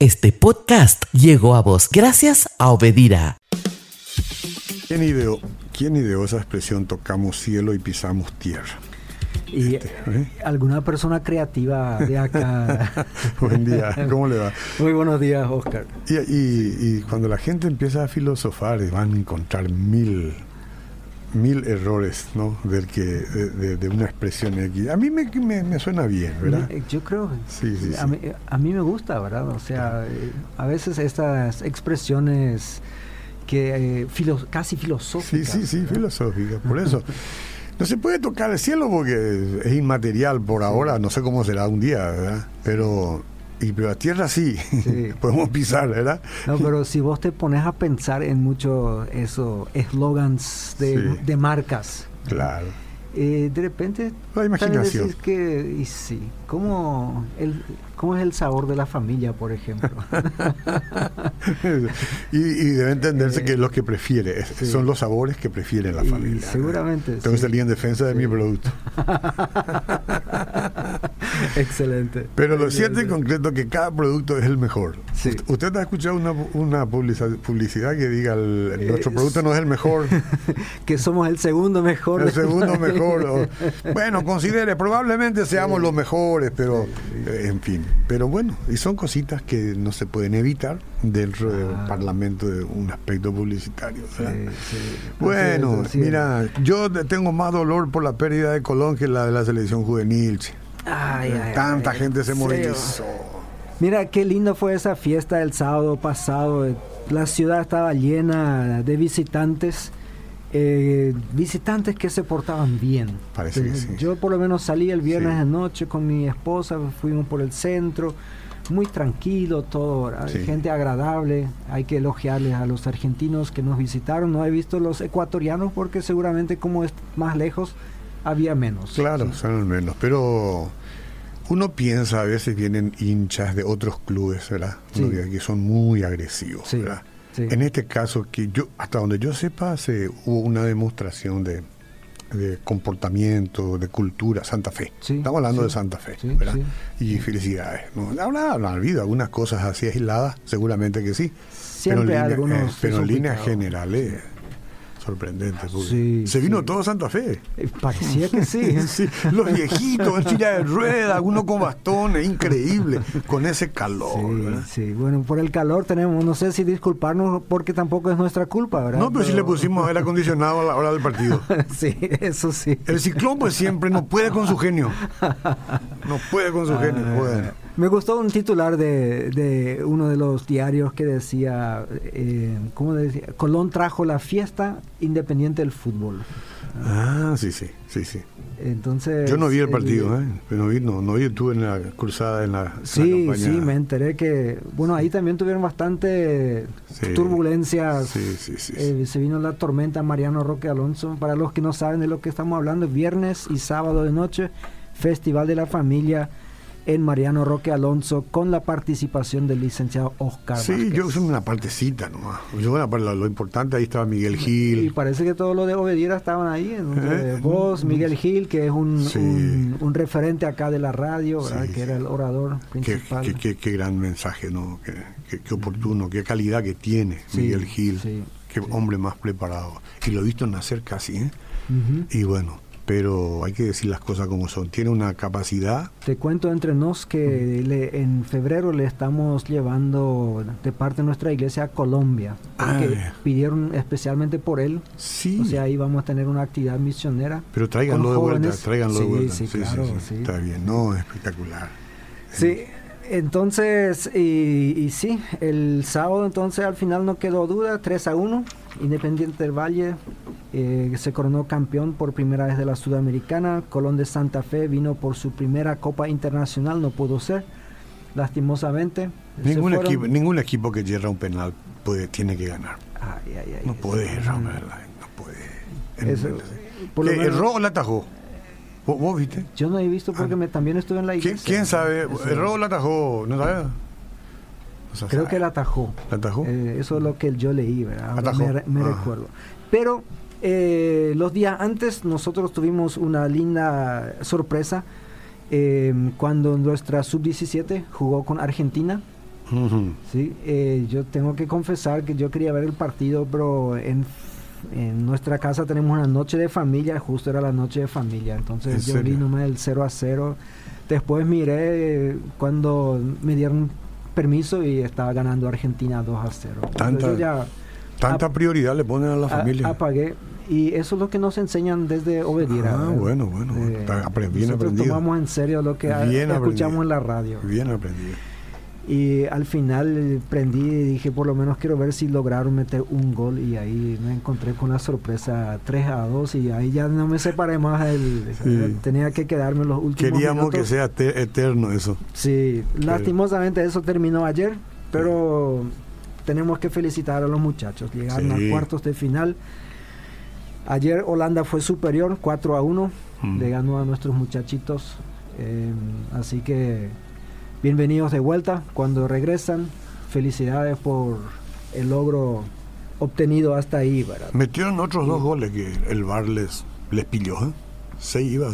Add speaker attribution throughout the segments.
Speaker 1: Este podcast llegó a vos gracias a Obedira.
Speaker 2: ¿Quién ideó, ¿Quién ideó esa expresión tocamos cielo y pisamos tierra?
Speaker 3: Y ¿eh? alguna persona creativa de acá.
Speaker 2: Buen día, ¿cómo le va?
Speaker 3: Muy buenos días, Oscar.
Speaker 2: Y, y, y, cuando la gente empieza a filosofar, van a encontrar mil mil errores, ¿no? Del que, de, una expresión aquí. A mí me, me, suena bien, ¿verdad?
Speaker 3: Yo creo.
Speaker 2: Sí, sí,
Speaker 3: a, Mí, a, mí, me gusta, ¿verdad? O sea, eh, a veces estas expresiones que eh, casi filosóficas.
Speaker 2: Sí, sí, sí, filosóficas. Por eso. No se puede tocar el cielo porque es inmaterial por ahora, no sé cómo será un día, ¿verdad? Pero y pero la tierra sí, podemos pisar, ¿verdad?
Speaker 3: No, pero si vos te pones a pensar en muchos esos eslogans de, de marcas.
Speaker 2: Claro.
Speaker 3: Eh, de repente
Speaker 2: la imaginación.
Speaker 3: que y sí cómo el cómo es el sabor de la familia por ejemplo
Speaker 2: y, debe entenderse eh, que los que prefiere son los sabores que prefiere la familia
Speaker 3: seguramente
Speaker 2: tengo que salir en defensa de mi producto
Speaker 3: excelente.
Speaker 2: Pero lo cierto y concreto que cada producto es el mejor. Usted ha escuchado una, una publicidad que diga el, nuestro producto no es el mejor.
Speaker 3: Que somos el segundo mejor.
Speaker 2: El segundo mejor bueno, considere, probablemente seamos los mejores, pero eh, en fin. Pero bueno, y son cositas que no se pueden evitar dentro del ah. Parlamento de un aspecto publicitario. Bueno, mira, yo tengo más dolor por la pérdida de Colón que la de la selección juvenil. Tanta gente se movilizó.
Speaker 3: Mira, qué linda fue esa fiesta el sábado pasado. La ciudad estaba llena de visitantes eh, visitantes que se portaban bien.
Speaker 2: Parece
Speaker 3: Yo por lo menos salí el viernes de noche con mi esposa, fuimos por el centro, muy tranquilo todo, gente agradable, hay que elogiarles a los argentinos que nos visitaron, no he visto los ecuatorianos porque seguramente como es más lejos había menos.
Speaker 2: Claro, son menos, pero uno piensa a veces vienen hinchas de otros clubes, ¿verdad? Que son muy agresivos, ¿verdad? En este caso, que yo hasta donde yo sepa, se, hubo una demostración de, comportamiento, de cultura, Santa Fe. Estamos hablando de Santa Fe, ¿verdad? Y felicidades. ¿no? Habrá, habido algunas cosas así aisladas, seguramente que sí.
Speaker 3: Siempre pero en, línea, eh,
Speaker 2: pero en líneas generales Sorprendente. se vino todo Santa Fe.
Speaker 3: Eh, parecía que sí.
Speaker 2: Los viejitos en silla de ruedas, uno con bastones, increíble, con ese calor.
Speaker 3: Sí, bueno, por el calor tenemos, no sé si disculparnos porque tampoco es nuestra culpa, ¿verdad?
Speaker 2: No, pero, si le pusimos aire acondicionado a la hora del partido.
Speaker 3: sí, eso sí.
Speaker 2: El ciclón pues siempre no puede con su genio. No puede con su genio. Ah,
Speaker 3: me gustó un titular de, de, uno de los diarios que decía, eh, ¿cómo decía? Colón trajo la fiesta independiente del fútbol.
Speaker 2: Ah, sí, sí, sí, sí.
Speaker 3: Entonces,
Speaker 2: Yo no vi el partido, ¿eh? no vi, no, no vi, estuve en la cruzada, en la,
Speaker 3: sí, Sí, me enteré que, bueno, ahí también tuvieron bastante turbulencias.
Speaker 2: Sí, sí, sí,
Speaker 3: eh, se vino la tormenta Mariano Roque Alonso. Para los que no saben de lo que estamos hablando, viernes y sábado de noche, Festival de la Familia en Mariano Roque Alonso con la participación del licenciado Oscar.
Speaker 2: Sí, yo soy una partecita nomás. Yo, lo, lo, importante ahí estaba Miguel Gil.
Speaker 3: Y parece que todos los de Obediera estaban ahí. ¿Eh? Vos, Miguel Gil, que es un, un, referente acá de la radio, que era el orador principal.
Speaker 2: Qué, qué, gran mensaje, ¿no? Qué, qué, oportuno, qué calidad que tiene Miguel Gil. qué hombre más preparado. Y lo he visto nacer casi, ¿eh? Y bueno, pero hay que decir las cosas como son. Tiene una capacidad.
Speaker 3: Te cuento entre nos que en febrero le estamos llevando de parte de nuestra iglesia a Colombia, ah, pidieron especialmente por él.
Speaker 2: Sí.
Speaker 3: O sea, ahí vamos a tener una actividad misionera.
Speaker 2: Pero tráiganlo de vuelta, tráiganlo de vuelta.
Speaker 3: Sí, claro,
Speaker 2: Está bien, no, espectacular.
Speaker 3: Sí. Entonces, y, y, sí, el sábado entonces al final no quedó duda, 3 a 1, Independiente del Valle eh, se coronó campeón por primera vez de la Sudamericana, Colón de Santa Fe vino por su primera Copa Internacional, no pudo ser, lastimosamente.
Speaker 2: Ningún, equipo, ningún equipo que yerra un penal puede, tiene que ganar. no puede errar, no puede.
Speaker 3: Eso,
Speaker 2: ¿Erró o la atajó? ¿Vos, viste?
Speaker 3: Yo no he visto porque ah. me, también estuve en la iglesia.
Speaker 2: ¿Quién, sabe? ¿Erró o la atajó? ¿No sabes?
Speaker 3: Creo que la atajó.
Speaker 2: ¿La atajó?
Speaker 3: Eh, eso es lo que yo leí, ¿verdad? me,
Speaker 2: ah.
Speaker 3: recuerdo. Pero eh, los días antes nosotros tuvimos una linda sorpresa eh, cuando nuestra sub-17 jugó con Argentina ¿sí? Eh, yo tengo que confesar que yo quería ver el partido, pero en, en, nuestra casa tenemos una noche de familia, justo era la noche de familia, entonces yo vi nomás el 0 a 0. Después miré cuando me dieron permiso y estaba ganando Argentina 2 a 0.
Speaker 2: Tanta,
Speaker 3: ya
Speaker 2: tanta prioridad le ponen a la familia.
Speaker 3: Apagué y eso es lo que nos enseñan desde Obedira.
Speaker 2: Ah, bueno, bueno. Eh, bien aprendido.
Speaker 3: tomamos en serio lo que escuchamos en la radio.
Speaker 2: Bien aprendido.
Speaker 3: Y al final prendí y dije, por lo menos quiero ver si lograron meter un gol. Y ahí me encontré con la sorpresa 3 a 2 y ahí ya no me separé más. El, Tenía que quedarme los últimos
Speaker 2: Queríamos que sea eterno eso.
Speaker 3: Sí, lastimosamente eso terminó ayer, pero tenemos que felicitar a los muchachos. Llegaron a cuartos de final Ayer Holanda fue superior, 4 a 1, mm. le ganó a nuestros muchachitos. Em, así que bienvenidos de vuelta. Cuando regresan, felicidades por el logro obtenido hasta ahí.
Speaker 2: Metieron otros dos goles que el Bar les, les pilló. ¿eh? Seis iba a.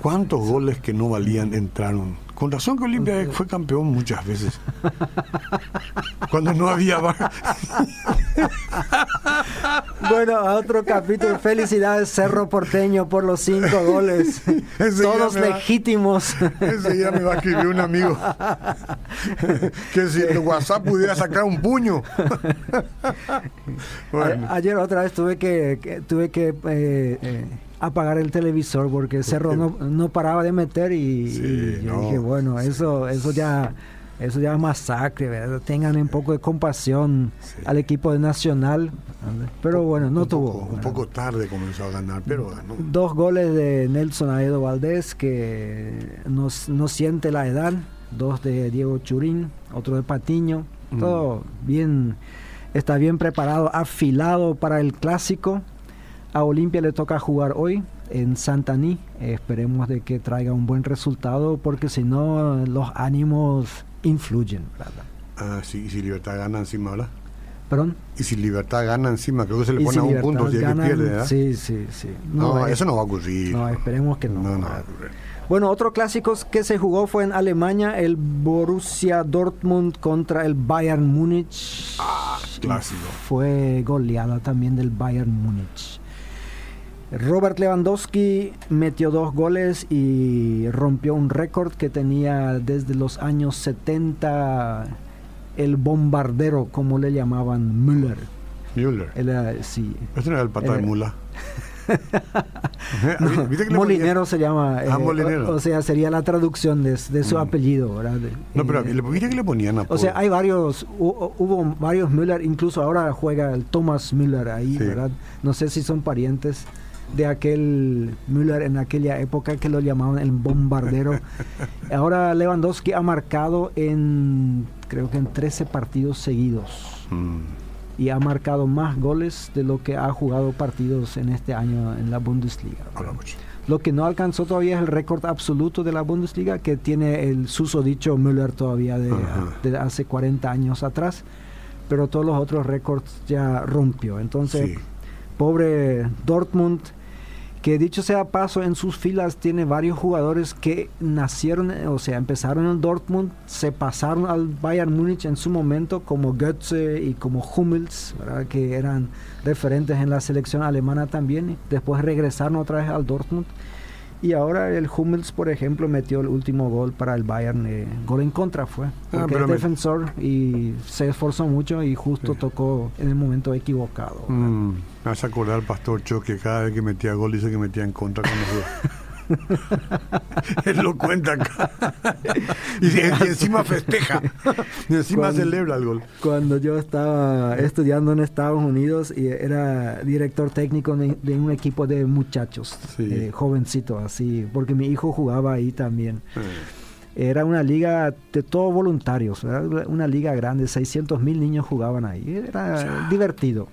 Speaker 2: ¿Cuántos goles que no valían entraron? Con razón que Olimpia fue campeón muchas veces. Cuando no había
Speaker 3: Bueno, a otro capítulo. Felicidades Cerro Porteño por los cinco goles. Todos legítimos.
Speaker 2: ese día me va a escribir un amigo. que si el WhatsApp pudiera sacar un puño.
Speaker 3: Ayer otra vez tuve que, tuve que eh, eh, apagar el televisor porque Cerro no, no, paraba de meter y, yo dije, bueno, eso, eso ya eso ya es masacre, ¿verdad? tengan un poco de compasión al equipo de Nacional, pero bueno, no tuvo.
Speaker 2: un poco tarde comenzó a ganar, pero ganó.
Speaker 3: Dos goles de Nelson Aedo Valdés que no, no siente la edad, dos de Diego Churín, otro de Patiño, mm. todo bien, está bien preparado, afilado para el clásico. A Olimpia le toca jugar hoy en Santaní. esperemos de que traiga un buen resultado porque si no los ánimos influyen, ¿verdad?
Speaker 2: Ah, sí, y si Libertad gana encima, ¿verdad?
Speaker 3: ¿Perdón?
Speaker 2: Y si Libertad gana encima, creo que se le pone a un punto si pierde, ¿verdad?
Speaker 3: Sí, sí, sí.
Speaker 2: No, eso no va a ocurrir.
Speaker 3: No, esperemos que no.
Speaker 2: No, no
Speaker 3: Bueno, otro clásico que se jugó fue en Alemania, el Borussia Dortmund contra el Bayern Múnich.
Speaker 2: Ah, clásico.
Speaker 3: Fue goleada también del Bayern Múnich. Robert Lewandowski metió dos goles y rompió un récord que tenía desde los años 70 el bombardero, como le llamaban, Müller.
Speaker 2: Müller.
Speaker 3: Eh, sí.
Speaker 2: Este no era el pata de mula.
Speaker 3: molinero se llama.
Speaker 2: Ah, eh,
Speaker 3: o, sea, sería la traducción de, su mm. apellido, ¿verdad?
Speaker 2: No, pero eh, ¿viste que le ponían
Speaker 3: O sea, hay varios, hubo, varios Müller, incluso ahora juega el Thomas Müller ahí, ¿verdad? No sé si son parientes de aquel Müller en aquella época que lo llamaban el bombardero. Ahora Lewandowski ha marcado en, creo que en 13 partidos seguidos. Mm. Y ha marcado más goles de lo que ha jugado partidos en este año en la Bundesliga. Lo que no alcanzó todavía es el récord absoluto de la Bundesliga, que tiene el susodicho Müller todavía de, hace 40 años atrás. Pero todos los otros récords ya rompió. Entonces, pobre Dortmund que dicho sea paso, en sus filas tiene varios jugadores que nacieron, o sea, empezaron en Dortmund, se pasaron al Bayern Múnich en su momento, como Götze y como Hummels, que eran referentes en la selección alemana también, después regresaron otra vez al Dortmund y ahora el Hummels, por ejemplo, metió el último gol para el Bayern. Eh, gol en contra fue. Ah, porque es defensor y se esforzó mucho y justo tocó en el momento equivocado.
Speaker 2: Mm, me hace acordar al pastor Cho que cada vez que metía gol dice que metía en contra con los Él lo cuenta acá. y, encima festeja. Y encima celebra el gol.
Speaker 3: Cuando yo estaba estudiando en Estados Unidos y era director técnico de, un equipo de muchachos, eh, jovencitos así, porque mi hijo jugaba ahí también. Era una liga de todos voluntarios, una liga grande, 600 mil niños jugaban ahí. Era divertido.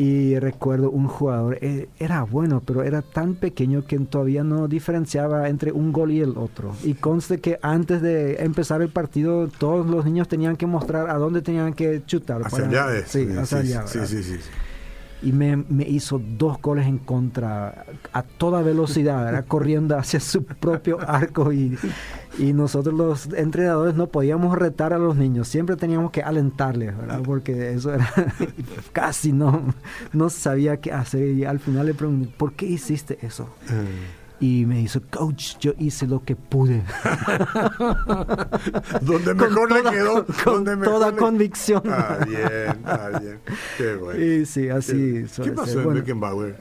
Speaker 3: Y recuerdo un jugador, eh, era bueno, pero era tan pequeño que todavía no diferenciaba entre un gol y el otro. Y conste que antes de empezar el partido, todos los niños tenían que mostrar a dónde tenían que chutar.
Speaker 2: Hacia allá,
Speaker 3: Sí.
Speaker 2: Sí, sí, sí,
Speaker 3: y me, me, hizo dos goles en contra a toda velocidad, era corriendo hacia su propio arco y, y, nosotros los entrenadores no podíamos retar a los niños, siempre teníamos que alentarles, ¿verdad? porque eso era casi no, no sabía qué hacer y al final le pregunté, ¿por qué hiciste eso? Mm. Y me dijo, coach, yo hice lo que pude.
Speaker 2: donde mejor le quedó.
Speaker 3: Con toda convicción.
Speaker 2: Ah, bien, ah, bien. Qué bueno.
Speaker 3: Y sí, así.
Speaker 2: ¿Qué, ¿Qué pasó en Beckenbauer?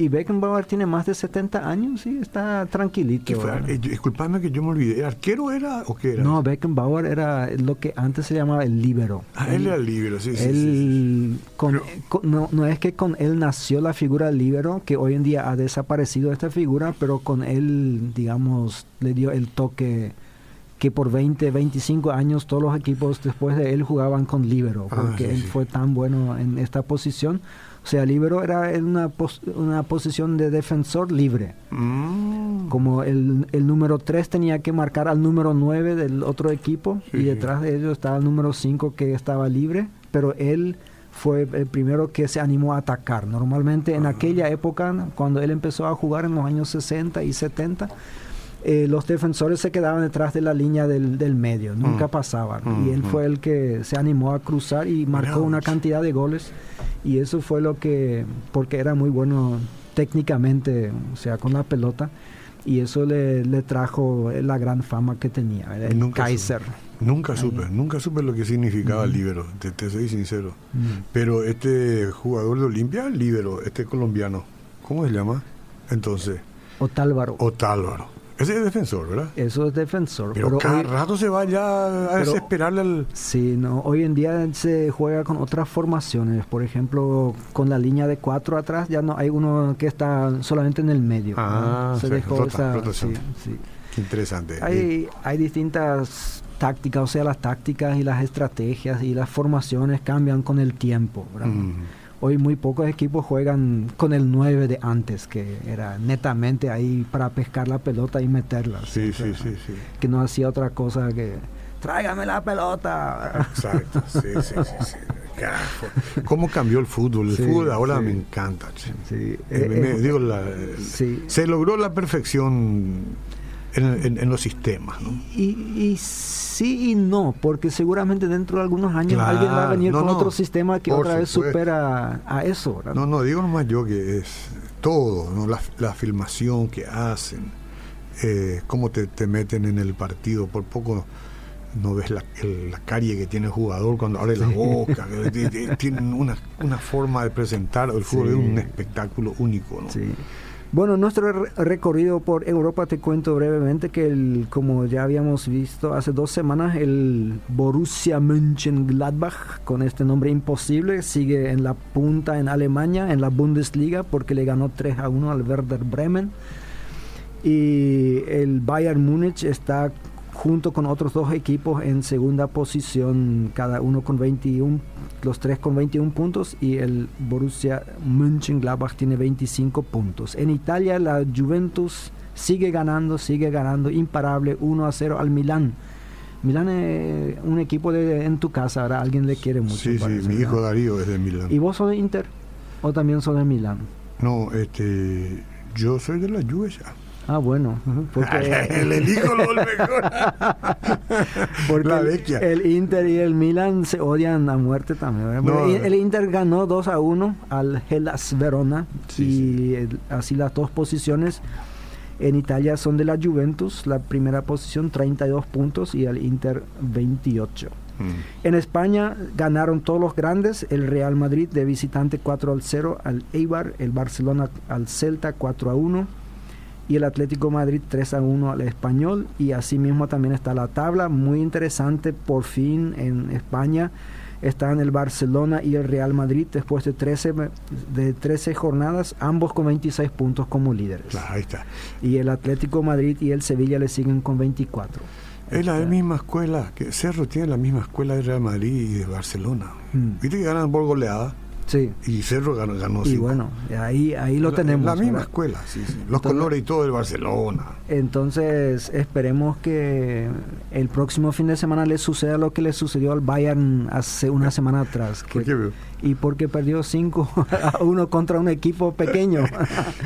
Speaker 3: Y Beckenbauer tiene más de 70 años, sí, está tranquilito.
Speaker 2: Eh, disculpame que yo me olvidé. ¿Arquero era o qué era?
Speaker 3: No, Beckenbauer era lo que antes se llamaba el líbero.
Speaker 2: Ah, él, era el líbero, sí,
Speaker 3: sí, Con, no, no, es que con él nació la figura líbero, que hoy en día ha desaparecido esta figura, pero con él, digamos, le dio el toque que por 20, 25 años todos los equipos después de él jugaban con líbero, ah, porque él fue tan bueno en esta posición o sea, libero era una, una posición de defensor libre. Mm. Como el, el número 3 tenía que marcar al número 9 del otro equipo y detrás de ellos estaba el número 5 que estaba libre, pero él fue el primero que se animó a atacar. Normalmente en aquella época, cuando él empezó a jugar en los años 60 y 70, eh, los defensores se quedaban detrás de la línea del, del medio, nunca mm. pasaban. y él mm, fue el que se animó a cruzar y marcó una cantidad de goles y eso fue lo que, porque era muy bueno técnicamente, o sea, con la pelota, y eso le, le trajo la gran fama que tenía, el nunca Kaiser.
Speaker 2: nunca supe, nunca supe lo que significaba el libero, te, soy sincero. Pero este jugador de Olimpia, el libero, este colombiano, ¿cómo se llama? Entonces.
Speaker 3: Otálvaro.
Speaker 2: Otálvaro. Ese es defensor, ¿verdad?
Speaker 3: Eso es defensor.
Speaker 2: Pero, cada rato se va ya a desesperarle al...
Speaker 3: Sí, no. Hoy en día se juega con otras formaciones. Por ejemplo, con la línea de cuatro atrás ya no hay uno que está solamente en el medio.
Speaker 2: Ah, se dejó esa... Sí, sí. Qué interesante.
Speaker 3: Hay, hay distintas tácticas, o sea, las tácticas y las estrategias y las formaciones cambian con el tiempo, ¿verdad? Mm. Hoy muy pocos equipos juegan con el 9 de antes, que era netamente ahí para pescar la pelota y meterla.
Speaker 2: Sí, sí, sí, sí,
Speaker 3: Que no hacía otra cosa que tráigame la pelota.
Speaker 2: Exacto, sí, sí, sí. ¿Cómo cambió el fútbol? El fútbol ahora me encanta. Sí. Eh, eh, digo, la, se logró la perfección en, los sistemas. ¿no?
Speaker 3: Y, sí y no, porque seguramente dentro de algunos años alguien va a venir con otro sistema que otra vez supera a eso.
Speaker 2: No, no, digo nomás yo que es todo, ¿no? la, filmación que hacen, eh, cómo te, meten en el partido, por poco no ves la, la calle que tiene el jugador cuando abre la boca, tienen una, una forma de presentar el fútbol, es un espectáculo único. ¿no?
Speaker 3: Bueno, nuestro recorrido por Europa te cuento brevemente que el, como ya habíamos visto hace dos semanas, el Borussia Mönchengladbach, con este nombre imposible, sigue en la punta en Alemania, en la Bundesliga, porque le ganó 3 a 1 al Werder Bremen. Y el Bayern Múnich está junto con otros dos equipos en segunda posición, cada uno con 21, los tres con 21 puntos y el Borussia Mönchengladbach tiene 25 puntos. En Italia la Juventus sigue ganando, sigue ganando, imparable 1 a 0 al Milán. Milán es un equipo de, en tu casa, ahora alguien le quiere mucho.
Speaker 2: Sí, sí, mi hijo Darío es de Milán.
Speaker 3: ¿Y vos sos de Inter o también sos de Milán?
Speaker 2: No, este, yo soy de la Juve
Speaker 3: Ah, bueno.
Speaker 2: Porque, el elijo lo mejor.
Speaker 3: porque el, Inter y el Milan se odian a muerte también. el Inter ganó 2 a 1 al Hellas Verona y así las dos posiciones en Italia son de la Juventus, la primera posición 32 puntos y el Inter 28. Mm. En España ganaron todos los grandes, el Real Madrid de visitante 4 al 0 al Eibar, el Barcelona al Celta 4 a 1 y el Atlético Madrid 3 a 1 al Español. Y asimismo también está la tabla muy interesante por fin en España. Están el Barcelona y el Real Madrid después de 13 de 13 jornadas ambos con 26 puntos como líderes.
Speaker 2: Ahí está.
Speaker 3: y el Atlético Madrid y el Sevilla le siguen con 24
Speaker 2: es la misma escuela que Cerro tiene la misma escuela de Real Madrid y de Barcelona. Mm. viste que ganan por goleada
Speaker 3: Sí.
Speaker 2: Y Cerro ganó, ganó
Speaker 3: Y
Speaker 2: cinco.
Speaker 3: bueno, ahí, ahí lo tenemos.
Speaker 2: La misma
Speaker 3: ¿verdad?
Speaker 2: escuela, sí, sí. Los
Speaker 3: Entonces-
Speaker 2: colores y todo del Barcelona.
Speaker 3: Entonces esperemos que el próximo fin de semana le suceda lo que le sucedió al Bayern hace una semana atrás.
Speaker 2: ¿Por qué,
Speaker 3: y porque perdió 5 a 1 contra un equipo pequeño.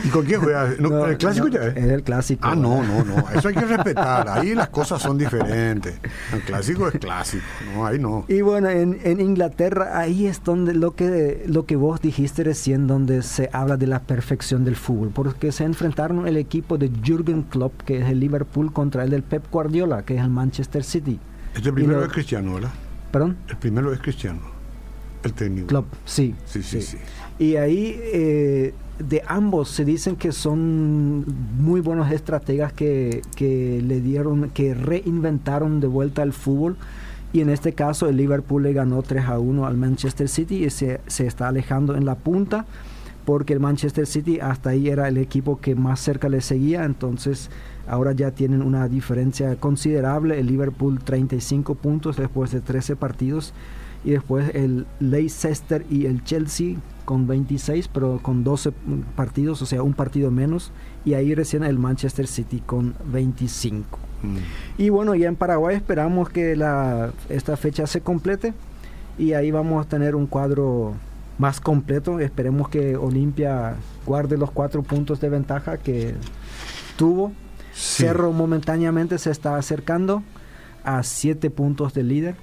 Speaker 2: ¿Y con quién juega? No,
Speaker 3: No,
Speaker 2: ¿El clásico
Speaker 3: no,
Speaker 2: ya es?
Speaker 3: Es el clásico.
Speaker 2: Ah, no, no, no. Eso hay que respetar. Ahí las cosas son diferentes. El clásico es clásico. No, ahí no.
Speaker 3: Y bueno, en, en Inglaterra ahí es donde lo que lo que vos dijiste recién, donde se habla de la perfección del fútbol, porque se enfrentaron el equipo de Jürgen Klopp, que es el Liverpool, contra el del Pep Guardiola, que es el Manchester City.
Speaker 2: Este primero
Speaker 3: lo-
Speaker 2: es cristiano, ¿verdad?
Speaker 3: Perdón,
Speaker 2: El primero es cristiano. El técnico.
Speaker 3: Klopp, sí.
Speaker 2: Sí, sí, sí.
Speaker 3: Y ahí eh, de ambos se dicen que son muy buenos estrategas que, que le dieron, que reinventaron de vuelta el fútbol. Y en este caso el Liverpool le ganó 3 a 1 al Manchester City y se, se está alejando en la punta porque el Manchester City hasta ahí era el equipo que más cerca le seguía. Entonces ahora ya tienen una diferencia considerable. El Liverpool 35 puntos después de 13 partidos y después el Leicester y el Chelsea con 26, pero con 12 partidos, o sea, un partido menos, y ahí recién el Manchester City con 25.
Speaker 2: Mm.
Speaker 3: Y bueno, ya en Paraguay esperamos que la, esta fecha se complete y ahí vamos a tener un cuadro más completo. Esperemos que Olimpia guarde los cuatro puntos de ventaja que tuvo.
Speaker 2: Sí.
Speaker 3: Cerro momentáneamente se está acercando a siete puntos del líder.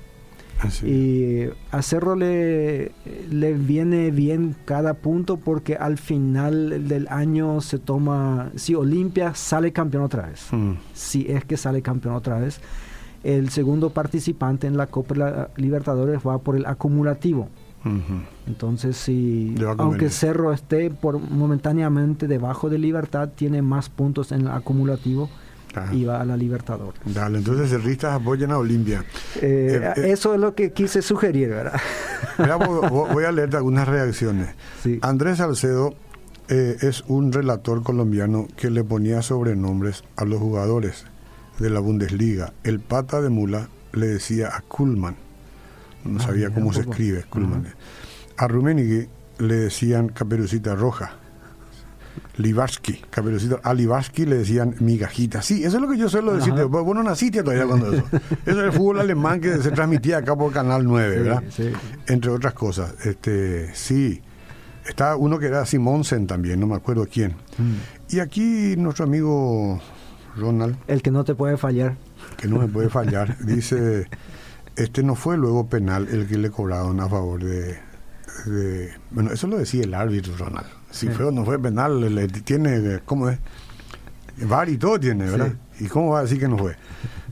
Speaker 2: Así.
Speaker 3: Y a Cerro le, le viene bien cada punto porque al final del año se toma, si Olimpia sale campeón otra vez,
Speaker 2: Mm.
Speaker 3: si es que sale campeón otra vez, el segundo participante en la Copa Libertadores va por el acumulativo. Entonces, si aunque. Cerro esté por momentáneamente debajo de Libertad, tiene más puntos en el acumulativo Y va a la Libertadores.
Speaker 2: Dale, entonces cerristas apoyan a Olimpia.
Speaker 3: Eh,
Speaker 2: Eh, eh.
Speaker 3: eso es lo que quise sugerir, ¿verdad?
Speaker 2: Mira, voy a leerte algunas reacciones.
Speaker 3: Sí.
Speaker 2: Andrés Salcedo eh, es un relator colombiano que le ponía sobrenombres a los jugadores de la Bundesliga. El pata de mula le decía a Kuhlman, no
Speaker 3: Ah,
Speaker 2: sabía cómo se escribe Kuhlman.
Speaker 3: Ajá.
Speaker 2: A Rummenigge le decían Caperucita Roja. Livarsky, Caperucita, a Livarsky le decían migajita. Sí, eso es lo que yo suelo decir.
Speaker 3: Ajá.
Speaker 2: Vos no naciste todavía cuando eso. Eso es el fútbol alemán que se transmitía acá por Canal 9,
Speaker 3: Sí,
Speaker 2: ¿verdad?
Speaker 3: sí.
Speaker 2: entre otras cosas. Este, sí, está uno que era Simonsen también, no me acuerdo quién.
Speaker 3: Mm.
Speaker 2: Y aquí nuestro amigo Ronald,
Speaker 3: El que no te puede fallar.
Speaker 2: que no me puede fallar, dice, este no fue luego penal el que le cobraron a favor de, de- bueno, eso lo decía el árbitro Ronald. Si
Speaker 3: Sí.
Speaker 2: fue o no fue penal, le tiene, ¿cómo es? VAR y todo tiene, ¿verdad? ¿Y cómo va a decir que no fue?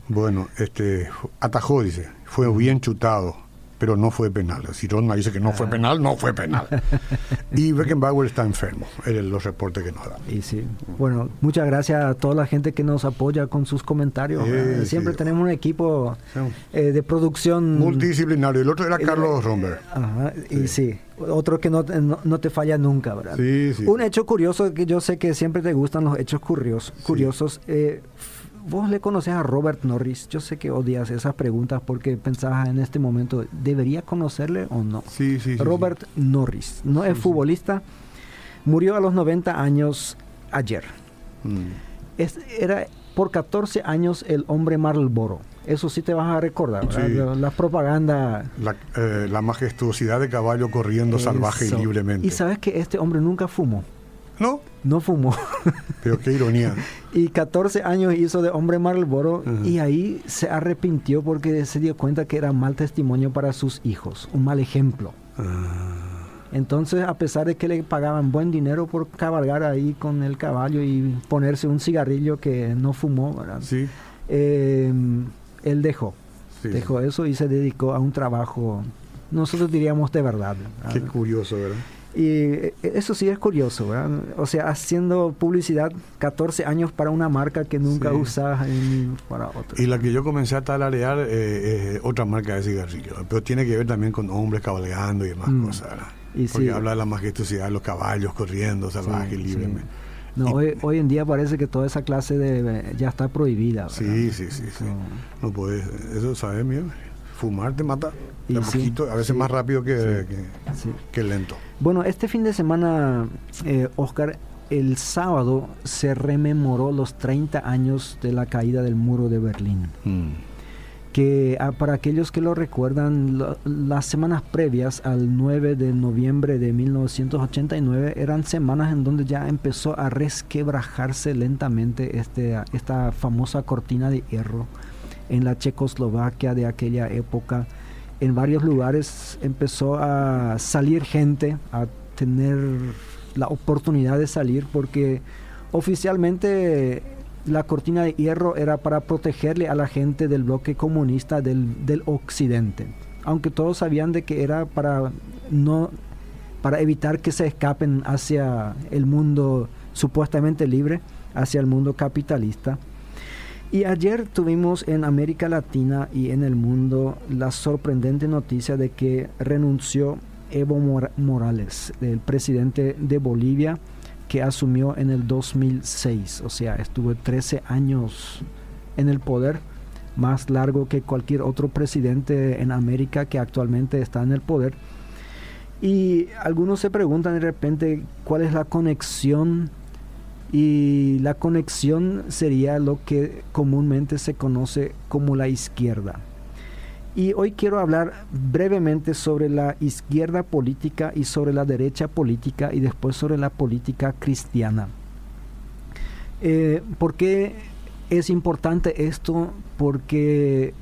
Speaker 2: Bueno, este, atajó, dice, fue bien chutado, pero no fue penal. Si Ronald dice que no
Speaker 3: Ah.
Speaker 2: fue penal, no fue penal. y Beckenbauer está enfermo, eran los reportes que nos dan.
Speaker 3: Y sí. Bueno, muchas gracias a toda la gente que nos apoya con sus comentarios.
Speaker 2: Sí,
Speaker 3: ¿verdad?
Speaker 2: sí.
Speaker 3: Siempre tenemos un equipo eh, de producción.
Speaker 2: Multidisciplinario. El otro era Carlos Romberg.
Speaker 3: Ajá, y
Speaker 2: Sí.
Speaker 3: sí, otro que no, te- no, no te falla nunca, ¿verdad?
Speaker 2: Sí, sí.
Speaker 3: Un hecho curioso que yo sé que siempre te gustan los hechos curiosos. curiosos eh, vos le conoces a Robert Norris. Yo sé que odias esas preguntas porque pensabas en este momento, ¿debería conocerle o no?
Speaker 2: Sí, sí, sí,
Speaker 3: Robert Norris, no es futbolista, murió a los 90 años ayer.
Speaker 2: Mm.
Speaker 3: Es- era por 14 años el hombre Marlboro. Eso sí te vas a recordar, ¿verdad?
Speaker 2: Sí.
Speaker 3: La, la propaganda.
Speaker 2: La, eh, la majestuosidad de caballo corriendo salvaje y
Speaker 3: Eso.
Speaker 2: libremente.
Speaker 3: Y sabes que este hombre nunca fumó.
Speaker 2: No,
Speaker 3: No fumó.
Speaker 2: pero qué ironía.
Speaker 3: y 14 años hizo de hombre Marlboro
Speaker 2: Ujú.
Speaker 3: y ahí se arrepintió porque se dio cuenta que era mal testimonio para sus hijos, un mal ejemplo.
Speaker 2: Ah,
Speaker 3: Entonces, a pesar de que le pagaban buen dinero por cabalgar ahí con el caballo y ponerse un cigarrillo que no fumó, ¿verdad?
Speaker 2: sí,
Speaker 3: Eh, él dejó,
Speaker 2: sí.
Speaker 3: dejó eso y se dedicó a un trabajo, nosotros diríamos de verdad. ¿verdad?
Speaker 2: Qué curioso, ¿verdad?
Speaker 3: Y eh, eso sí es curioso, ¿verdad? O sea, haciendo publicidad 14 años para una marca que nunca
Speaker 2: Sí.
Speaker 3: para otra.
Speaker 2: Y la que yo comencé a talarear eh, es otra marca de cigarrillo, pero tiene que ver también con hombres cabalgando y demás
Speaker 3: Mm.
Speaker 2: cosas, ¿verdad?
Speaker 3: Y
Speaker 2: Porque
Speaker 3: sí.
Speaker 2: habla de la majestuosidad de los caballos corriendo salvaje
Speaker 3: Sí,
Speaker 2: y
Speaker 3: sí.
Speaker 2: libremente.
Speaker 3: No,
Speaker 2: Y-
Speaker 3: hoy, hoy en día parece que toda esa clase de... ya está prohibida. ¿verdad?
Speaker 2: Sí, sí, sí, No puedes, eso sabes, mío. Fumar te mata. a veces más rápido que, que, lento.
Speaker 3: Bueno, este fin de semana, eh, Oscar, el sábado se rememoró los 30 años de la caída del muro de Berlín. Mm que ah, para aquellos que lo recuerdan, las semanas previas al 9 de noviembre de 1989 eran semanas en donde ya empezó a resquebrajarse lentamente este, esta famosa cortina de hierro en la Checoslovaquia de aquella época. En varios lugares empezó a salir gente, a tener la oportunidad de salir porque oficialmente la cortina de hierro era para protegerle a la gente del bloque comunista del, occidente. Aunque todos sabían de que era para no para evitar que se escapen hacia el mundo supuestamente libre, hacia el mundo capitalista. Y ayer tuvimos en América Latina y en el mundo la sorprendente noticia de que renunció Evo Morales, el presidente de Bolivia, que asumió en el 2006, o sea, estuvo 13 años en el poder, más largo que cualquier otro presidente en América que actualmente está en el poder. Y algunos se preguntan de repente cuál es la conexión y la conexión sería lo que comúnmente se conoce como la izquierda. Y hoy quiero hablar brevemente sobre la izquierda política y sobre la derecha política y después sobre la política cristiana. Eh, ¿Por qué es importante esto? Porque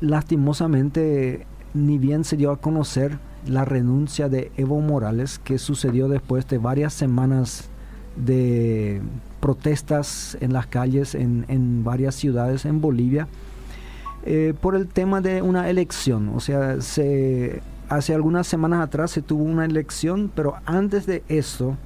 Speaker 3: lastimosamente ni bien se dio a conocer la renuncia de Evo Morales que sucedió después de varias semanas de protestas en las calles en, en varias ciudades en Bolivia eh, por el tema de una elección. O sea, se, hace algunas semanas atrás se tuvo una elección, pero antes de eso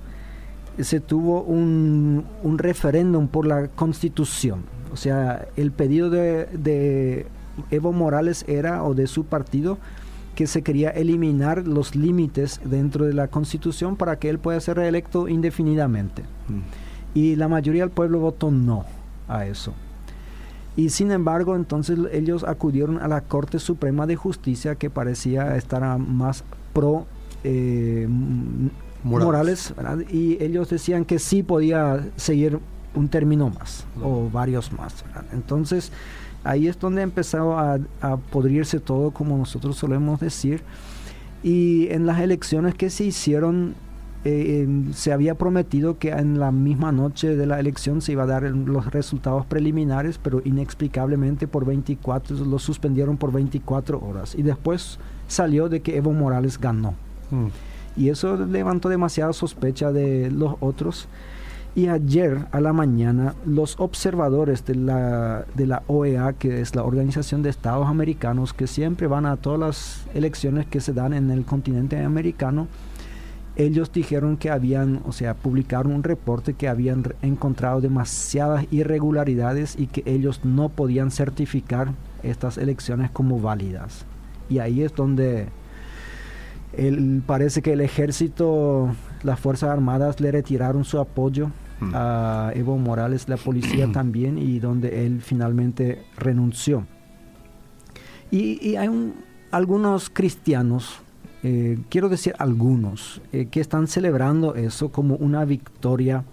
Speaker 3: se tuvo un, un referéndum por la constitución. O sea, el pedido de, de Evo Morales era, o de su partido, que se quería eliminar los límites dentro de la constitución para que él pueda ser reelecto indefinidamente. Mm. Y la mayoría del pueblo votó no a eso. Y sin embargo, entonces ellos acudieron a la Corte Suprema de Justicia que parecía estar más pro eh, Morales, y ellos decían que sí podía seguir un término más o varios más. Entonces ahí es donde empezó a, a podrirse todo, como nosotros solemos decir. Y en las elecciones que se hicieron eh, se había prometido que en la misma noche de la elección se iba a dar los resultados preliminares, pero inexplicablemente por 24, lo suspendieron por 24 horas. Y después salió de que Evo Morales ganó. Mm. Y eso levantó demasiada sospecha de los otros. Y ayer a la mañana los observadores de la, de la OEA, que es la Organización de Estados Americanos, que siempre van a todas las elecciones que se dan en el continente americano, ellos dijeron que habían, o sea, publicaron un reporte que habían encontrado demasiadas irregularidades y que ellos no podían certificar estas elecciones como válidas. Y ahí es donde parece que el ejército, las Fuerzas Armadas le retiraron su apoyo hmm. a Evo Morales, la policía también, y donde él finalmente renunció. Y, hay algunos cristianos eh, quiero decir algunos, eh, que están celebrando eso como una victoria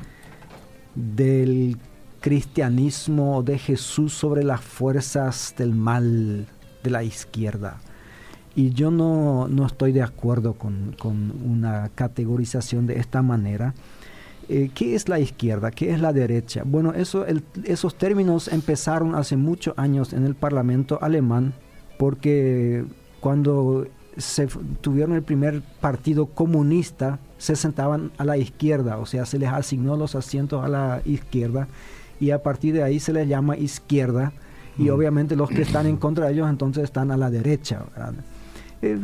Speaker 3: del cristianismo de Jesús sobre las fuerzas del mal de la izquierda. Y yo no, estoy de acuerdo con, una categorización de esta manera. Eh, ¿Qué es la izquierda? ¿Qué es la derecha? Bueno, eso, esos términos empezaron hace muchos años en el Parlamento alemán porque cuando se tuvieron el primer partido comunista, se sentaban a la izquierda, o sea, se les asignó los asientos a la izquierda y a partir de ahí se les llama izquierda y mm. obviamente los que están en contra de ellos entonces están a la derecha. Eh,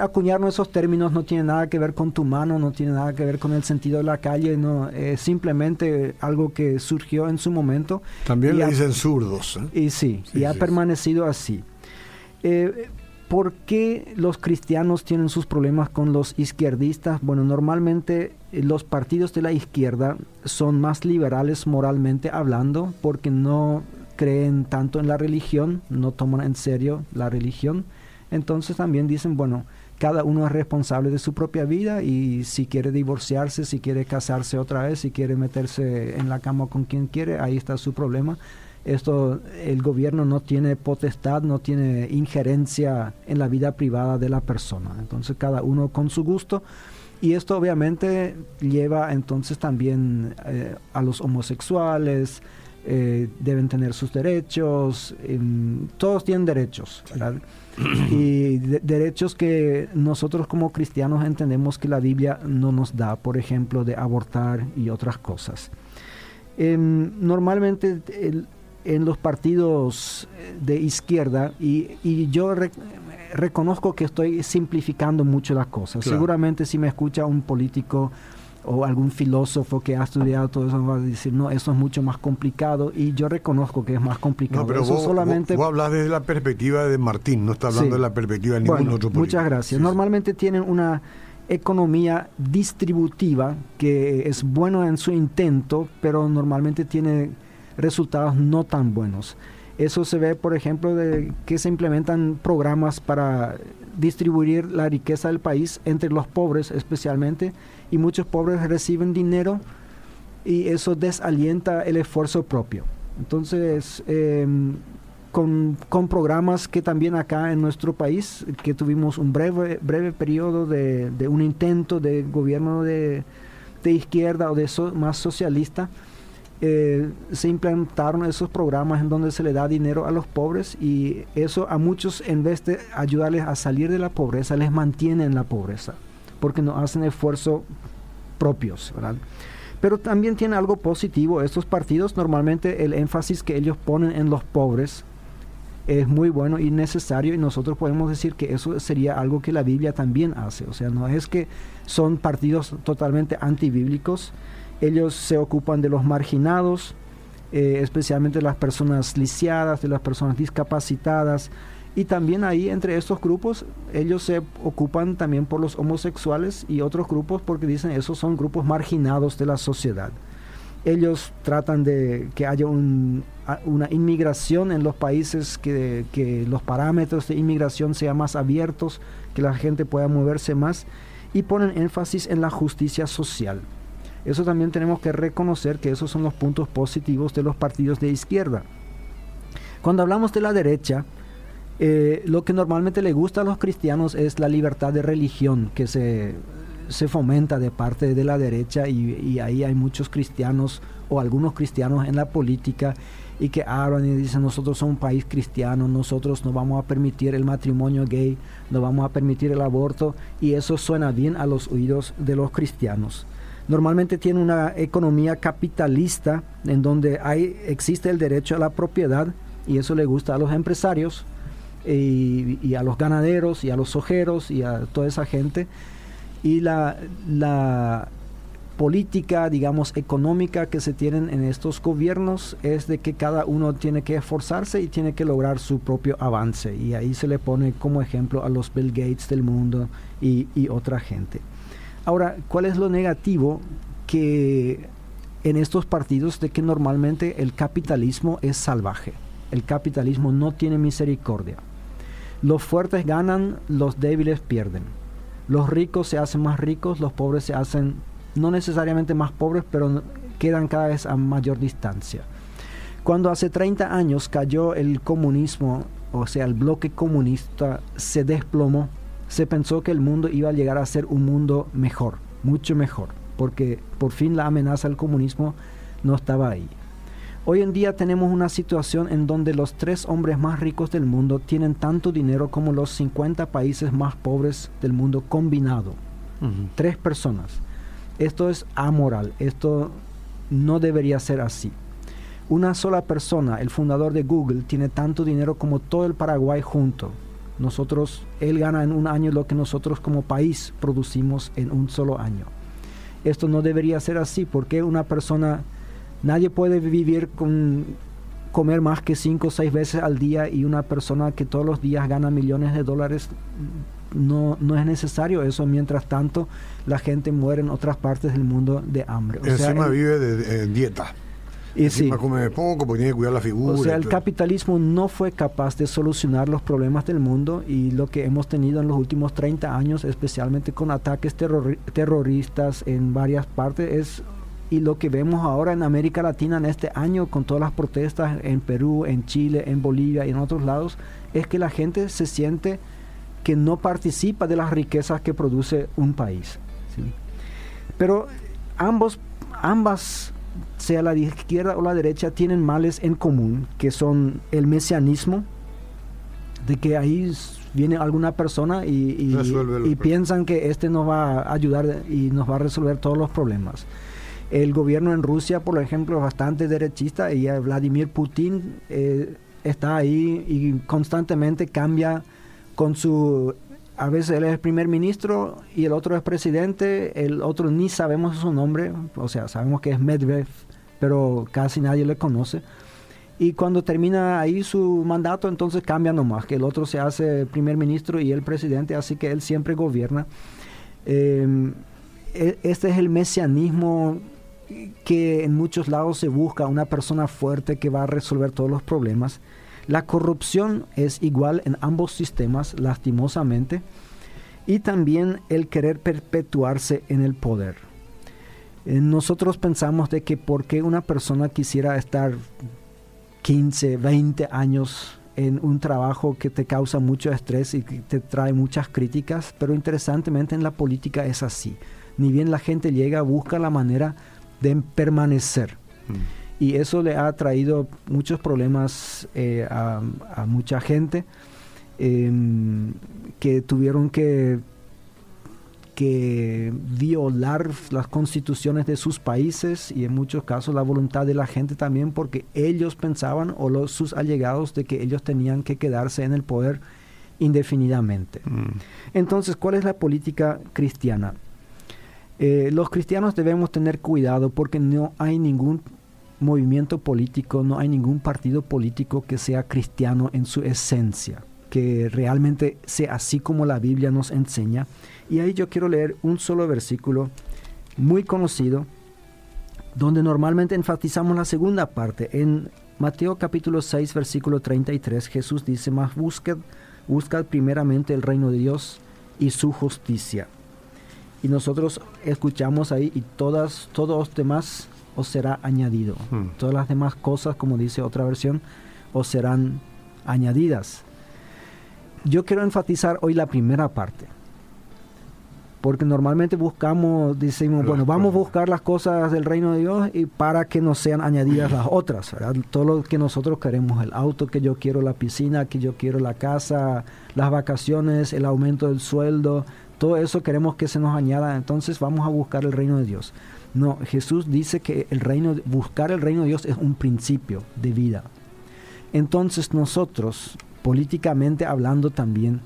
Speaker 3: acuñaron esos términos, no tiene nada que ver con tu mano, no tiene nada que ver con el sentido de la calle, no, es simplemente algo que surgió en su momento.
Speaker 2: También le dicen zurdos.
Speaker 3: ¿eh? Y sí, y ha permanecido así. Eh, ¿Por qué los cristianos tienen sus problemas con los izquierdistas? Bueno, normalmente eh, los partidos de la izquierda son más liberales moralmente hablando porque no creen tanto en la religión, no toman en serio la religión, entonces también dicen, bueno, cada uno es responsable de su propia vida y si quiere divorciarse, si quiere casarse otra vez, si quiere meterse en la cama con quien quiere, ahí está su problema. Esto, el gobierno no tiene potestad, no tiene injerencia en la vida privada de la persona. Entonces cada uno con su gusto. Y esto obviamente lleva entonces también eh, a los homosexuales, eh, deben tener sus derechos, todos tienen derechos, y derechos que nosotros como cristianos entendemos que la Biblia no nos da, por ejemplo, de abortar y otras cosas. Em, normalmente en los partidos de izquierda, y, yo reconozco que estoy simplificando mucho las cosas, seguramente si me escucha un político, o algún filósofo que ha estudiado todo eso va a decir, no, eso es mucho más complicado y yo reconozco que es más complicado.
Speaker 2: No, pero vos, solamente... vos, hablas desde la perspectiva de Martín, no está hablando de la perspectiva de ningún otro político.
Speaker 3: Muchas gracias. Normalmente tienen una economía distributiva que es bueno en su intento, pero normalmente tiene resultados no tan buenos. Eso se ve, por ejemplo, de que se implementan programas para distribuir la riqueza del país entre los pobres especialmente y muchos pobres reciben dinero y eso desalienta el esfuerzo propio. Entonces, em, con, programas que también acá en nuestro país, que tuvimos un breve, breve periodo de, un intento de gobierno de, izquierda o de más socialista, eh, se implantaron esos programas en donde se le da dinero a los pobres y eso a muchos en vez de ayudarles a salir de la pobreza les mantiene en la pobreza porque no hacen esfuerzo propios, ¿verdad? Pero también tiene algo positivo. Estos partidos normalmente el énfasis que ellos ponen en los pobres es muy bueno y necesario y nosotros podemos decir que eso sería algo que la Biblia también hace. O sea, no es que son partidos totalmente antibíblicos, ellos se ocupan de los marginados, eh, especialmente las personas lisiadas, de las personas discapacitadas. Y también ahí entre estos grupos ellos se ocupan también por los homosexuales y otros grupos porque dicen esos son grupos marginados de la sociedad. Ellos tratan de que haya una inmigración en los países, que, que los parámetros de inmigración sean más abiertos, que la gente pueda moverse más y ponen énfasis en la justicia social. Eso también tenemos que reconocer que esos son los puntos positivos de los partidos de izquierda. Cuando hablamos de la derecha, eh, lo que normalmente le gusta a los cristianos es la libertad de religión que se, se fomenta de parte de la derecha y, ahí hay muchos cristianos o algunos cristianos en la política y que hablan y dicen nosotros somos un país cristiano, nosotros no vamos a permitir el matrimonio gay, no vamos a permitir el aborto y eso suena bien a los oídos de los cristianos. Normalmente tiene una economía capitalista en donde hay, existe el derecho a la propiedad y eso le gusta a los empresarios y, a los ganaderos y a los ojeros y a toda esa gente. Y la, la política, digamos, económica que se tienen en estos gobiernos es de que cada uno tiene que esforzarse y tiene que lograr su propio avance. Y ahí se le pone como ejemplo a los Bill Gates del mundo y, y otra gente. Ahora, ¿cuál es lo negativo que en estos partidos de que normalmente el capitalismo es salvaje? El capitalismo no tiene misericordia. Los fuertes ganan, los débiles pierden. Los ricos se hacen más ricos, los pobres se hacen no necesariamente más pobres, pero quedan cada vez a mayor distancia. Cuando hace 30 años cayó el comunismo, o sea, el bloque comunista se desplomó se pensó que el mundo iba a llegar a ser un mundo mejor, mucho mejor, porque por fin la amenaza al comunismo no estaba ahí. Hoy en día tenemos una situación en donde los tres hombres más ricos del mundo tienen tanto dinero como los 50 países más pobres del mundo combinado. Tres personas. Esto es amoral, esto no debería ser así. Una sola persona, el fundador de Google, tiene tanto dinero como todo el Paraguay junto. Nosotros, él gana en un año lo que nosotros como país producimos en un solo año. Esto no debería ser así porque una persona, nadie puede vivir con comer más que cinco o seis veces al día y una persona que todos los días gana millones de dólares no, no es necesario eso. Mientras tanto, la gente muere en otras partes del mundo de hambre.
Speaker 2: O Encima vive de, dieta. Y sí. come poco porque tiene que cuidar la figura.
Speaker 3: O sea, el capitalismo no fue capaz de solucionar los problemas del mundo y lo que hemos tenido en los últimos 30 años, especialmente con ataques terroristas en varias partes, es y lo que vemos ahora en América Latina en este año con todas las protestas en Perú, en Chile, en Bolivia y en otros lados, es que la gente se siente que no participa de las riquezas que produce un país. Pero ambos, ambas, sea la izquierda o la derecha, tienen males en común, que son el mesianismo, de que ahí viene alguna persona y, y piensan que este nos va a ayudar y nos va a resolver todos los problemas. El gobierno en Rusia, por ejemplo, es bastante derechista y Vladimir Putin eh, está ahí y constantemente cambia con su... A veces él es primer ministro y el otro es presidente, el otro ni sabemos su nombre, o sea, sabemos que es Medvedev, pero casi nadie le conoce. Y cuando termina ahí su mandato, entonces cambia nomás, que el otro se hace primer ministro y el presidente, así que él siempre gobierna. Em, e, este es el mesianismo que en muchos lados se busca una persona fuerte que va a resolver todos los problemas. La corrupción es igual en ambos sistemas, lastimosamente, y también el querer perpetuarse en el poder. Eh, nosotros pensamos de que porque una persona quisiera estar 15, 20 años en un trabajo que te causa mucho estrés y que te trae muchas críticas, pero interesantemente en la política es así. Ni bien la gente llega, busca la manera de permanecer. Mm. Y eso le ha traído muchos problemas eh, a, mucha gente em, que tuvieron que, que violar las constituciones de sus países y en muchos casos la voluntad de la gente también porque ellos pensaban o los, sus allegados de que ellos tenían que quedarse en el poder indefinidamente. Mm. Entonces, ¿cuál es la política cristiana? Eh, los cristianos debemos tener cuidado porque no hay ningún movimiento político, no hay ningún partido político que sea cristiano en su esencia, que realmente sea así como la Biblia nos enseña. Y ahí yo quiero leer un solo versículo muy conocido, donde normalmente enfatizamos la segunda parte. En Mateo capítulo 6, versículo 33, Jesús dice, más buscad, buscad primeramente el reino de Dios y su justicia y nosotros escuchamos ahí y todas, todos los demás os será añadido. Hmm. Todas las demás cosas, como dice otra versión, os serán añadidas. Yo quiero enfatizar hoy la primera parte. Porque normalmente buscamos, decimos, bueno, vamos a buscar las cosas del reino de Dios y para que nos sean añadidas las otras, Todo lo que nosotros queremos, el auto que yo quiero, la piscina que yo quiero, la casa, las vacaciones, el aumento del sueldo, todo eso queremos que se nos añada, entonces vamos a buscar el reino de Dios. No, Jesús dice que el reino, buscar el reino de Dios es un principio de vida. Entonces nosotros, políticamente hablando también,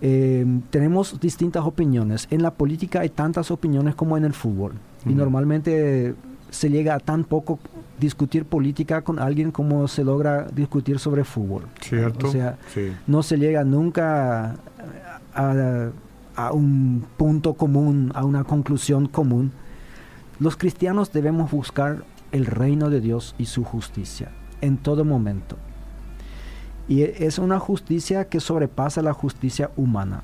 Speaker 3: eh, tenemos distintas opiniones. En la política hay tantas opiniones como en el fútbol. Y normalmente se llega a tan poco discutir política con alguien como se logra discutir sobre fútbol.
Speaker 2: Cierto.
Speaker 3: O sea, no se llega nunca a a un punto común, a una conclusión común, los cristianos debemos buscar el reino de Dios y su justicia en todo momento. Y es una justicia que sobrepasa la justicia humana.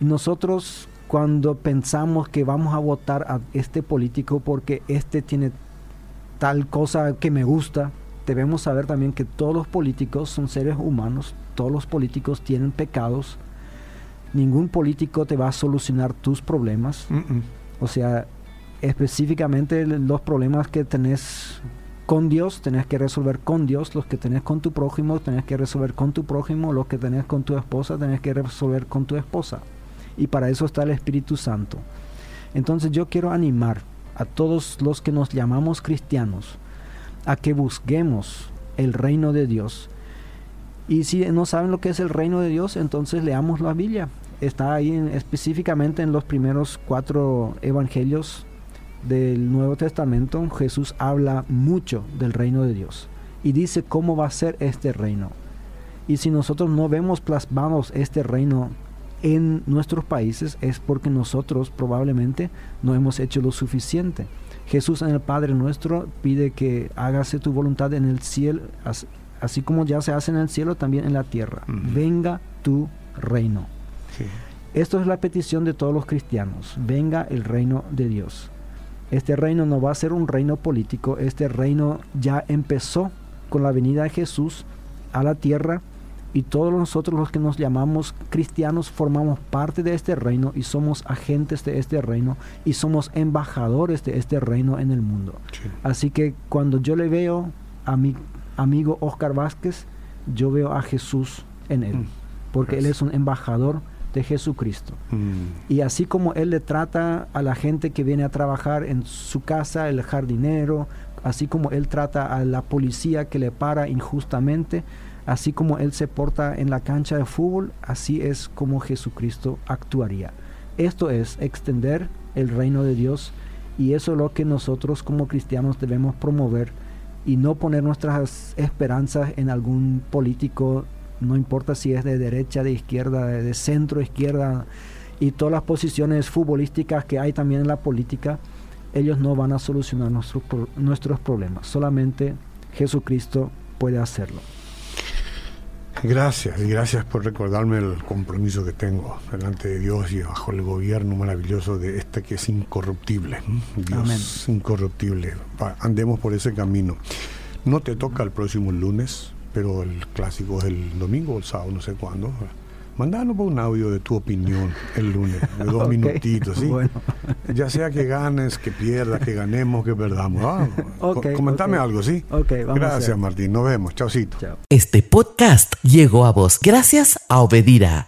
Speaker 3: Nosotros cuando pensamos que vamos a votar a este político porque este tiene tal cosa que me gusta, debemos saber también que todos los políticos son seres humanos, todos los políticos tienen pecados, ningún político te va a solucionar tus problemas. O sea, específicamente los problemas que tenés con Dios, tenés que resolver con Dios, los que tenés con tu prójimo, tenés que resolver con tu prójimo, los que tenés con tu esposa, tenés que resolver con tu esposa. Y para eso está el Espíritu Santo. Entonces yo quiero animar a todos los que nos llamamos cristianos a que busquemos el reino de Dios. Y si no saben lo que es el reino de Dios, entonces leamos la Biblia está ahí específicamente en los primeros cuatro evangelios del Nuevo Testamento. Jesús habla mucho del reino de Dios y dice cómo va a ser este reino. Y si nosotros no vemos plasmados este reino en nuestros países es porque nosotros probablemente no hemos hecho lo suficiente. Jesús en el Padre nuestro pide que hágase tu voluntad en el cielo, así como ya se hace en el cielo, también en la tierra. Venga tu reino. Esto es la petición de todos los cristianos. Venga el reino de Dios. Este reino no va a ser un reino político, este reino ya empezó con la venida de Jesús a la tierra y todos nosotros los que nos llamamos cristianos formamos parte de este reino y somos agentes de este reino y somos embajadores de este reino en el mundo. Así que cuando yo le veo a mi amigo Oscar Vázquez, yo veo a Jesús en él, mm. porque él es un embajador de Jesucristo. Mm. Y así como Él le trata a la gente que viene a trabajar en su casa, el jardinero, así como Él trata a la policía que le para injustamente, así como Él se porta en la cancha de fútbol, así es como Jesucristo actuaría. Esto es extender el reino de Dios y eso es lo que nosotros como cristianos debemos promover y no poner nuestras esperanzas en algún político no importa si es de derecha, de izquierda, de centro, izquierda, y todas las posiciones futbolísticas que hay también en la política, ellos no van a solucionar nuestros, nuestros problemas. Solamente Jesucristo puede hacerlo.
Speaker 2: Gracias, y gracias por recordarme el compromiso que tengo delante de Dios y bajo el gobierno maravilloso de este que es incorruptible. Dios incorruptible. Andemos por ese camino. No te toca el próximo lunes, pero el clásico es el domingo o el sábado, no sé cuándo. Mandanos un audio de tu opinión el lunes, de dos minutitos, ¿sí? Ya sea que ganes, que pierdas, que ganemos, que perdamos. Ah, comentame algo, ¿sí? Gracias, Martín. Nos vemos. Chaucito.
Speaker 1: Este podcast llegó a vos gracias a Obedira.